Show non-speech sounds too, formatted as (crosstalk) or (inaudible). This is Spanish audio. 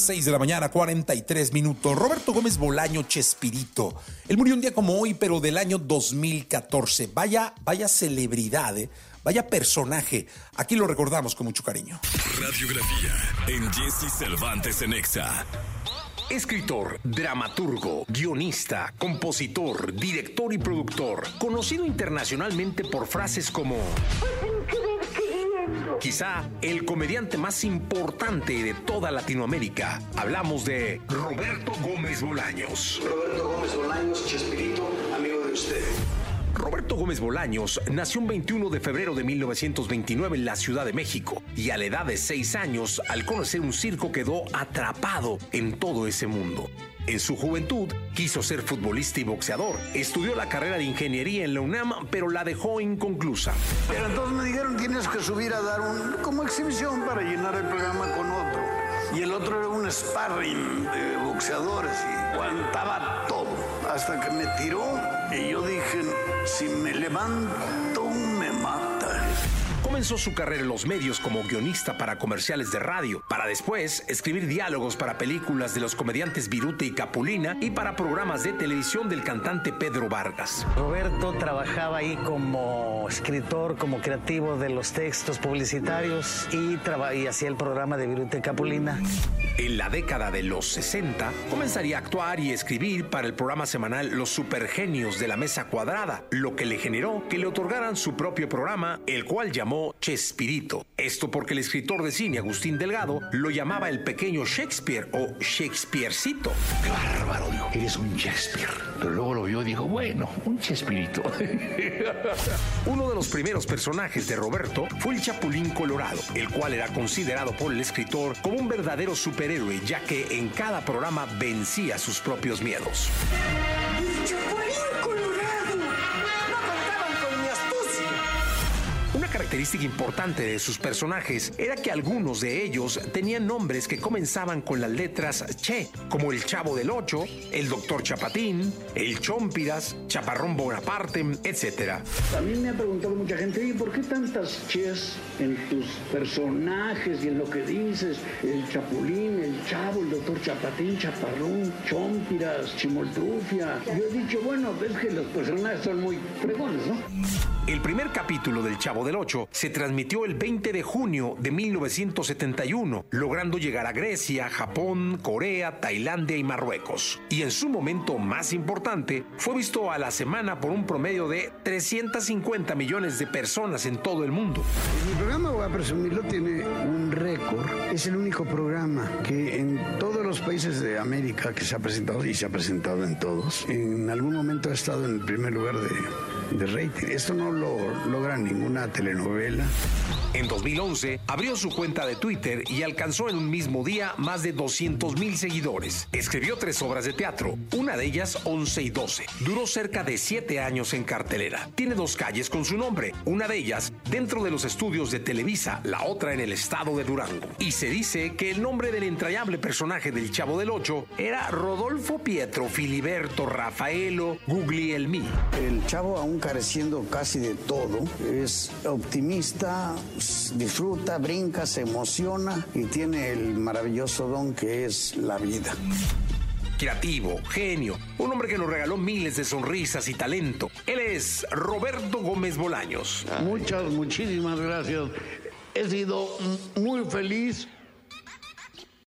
6 de la mañana, 43 minutos. Roberto Gómez Bolaño Chespirito. Él murió un día como hoy, pero del año 2014. Vaya, vaya celebridad, ¿eh? vaya personaje. Aquí lo recordamos con mucho cariño. Radiografía en Jesse Cervantes en Exa. Escritor, dramaturgo, guionista, compositor, director y productor, conocido internacionalmente por frases como quizá el comediante más importante de toda Latinoamérica. Hablamos de Roberto Gómez Bolaños. Roberto Gómez Bolaños, Chespirito, amigo de usted. Roberto Gómez Bolaños nació un 21 de febrero de 1929 en la Ciudad de México y a la edad de 6 años, al conocer un circo, quedó atrapado en todo ese mundo. En su juventud quiso ser futbolista y boxeador. Estudió la carrera de ingeniería en la UNAM, pero la dejó inconclusa. Pero entonces me dijeron tienes que subir a dar un como exhibición para llenar el programa con otro. Y el otro era un sparring de boxeadores y aguantaba todo. Hasta que me tiró y yo dije, si me levanto. Comenzó su carrera en los medios como guionista para comerciales de radio, para después escribir diálogos para películas de los comediantes Virute y Capulina y para programas de televisión del cantante Pedro Vargas. Roberto trabajaba ahí como escritor, como creativo de los textos publicitarios y, y hacía el programa de Virute y Capulina. En la década de los 60 comenzaría a actuar y escribir para el programa semanal Los Supergenios de la Mesa Cuadrada, lo que le generó que le otorgaran su propio programa, el cual llamó Chespirito. Esto porque el escritor de cine Agustín Delgado lo llamaba el pequeño Shakespeare o Shakespearecito. Qué bárbaro, dijo, eres un Shakespeare. Pero luego lo vio y dijo, bueno, un Chespirito. (laughs) Uno de los primeros personajes de Roberto fue el Chapulín Colorado, el cual era considerado por el escritor como un verdadero ya que en cada programa vencía sus propios miedos. Característica importante de sus personajes era que algunos de ellos tenían nombres que comenzaban con las letras Che, como el Chavo del Ocho, el Doctor Chapatín, el Chompiras, Chaparrón Bonaparte, etc. También me ha preguntado mucha gente, ¿y por qué tantas Ches en tus personajes y en lo que dices? El Chapulín, el Chavo, el Doctor Chapatín, Chaparrón, Chompiras, Chimoltrufia. Yo he dicho, bueno, es que los personajes son muy fregones, ¿no? El primer capítulo del Chavo del Ocho se transmitió el 20 de junio de 1971, logrando llegar a Grecia, Japón, Corea, Tailandia y Marruecos. Y en su momento más importante, fue visto a la semana por un promedio de 350 millones de personas en todo el mundo. Mi programa, voy a presumirlo, tiene un récord. Es el único programa que en todos los países de América que se ha presentado, y se ha presentado en todos, en algún momento ha estado en el primer lugar de, de rating. Esto no lo logra ninguna telenovela. En 2011 abrió su cuenta de Twitter y alcanzó en un mismo día más de 200 mil seguidores. Escribió tres obras de teatro, una de ellas 11 y 12. Duró cerca de siete años en cartelera. Tiene dos calles con su nombre, una de ellas dentro de los estudios de Televisa, la otra en el estado de Durango. Y se dice que el nombre del entrañable personaje del Chavo del Ocho era Rodolfo Pietro Filiberto Rafaelo Guglielmi. El chavo, aún careciendo casi de todo, es optimista, disfruta, brinca, se emociona y tiene el maravilloso don que es la vida. Creativo, genio, un hombre que nos regaló miles de sonrisas y talento. Él es Roberto Gómez Bolaños. Muchas, muchísimas gracias. He sido muy feliz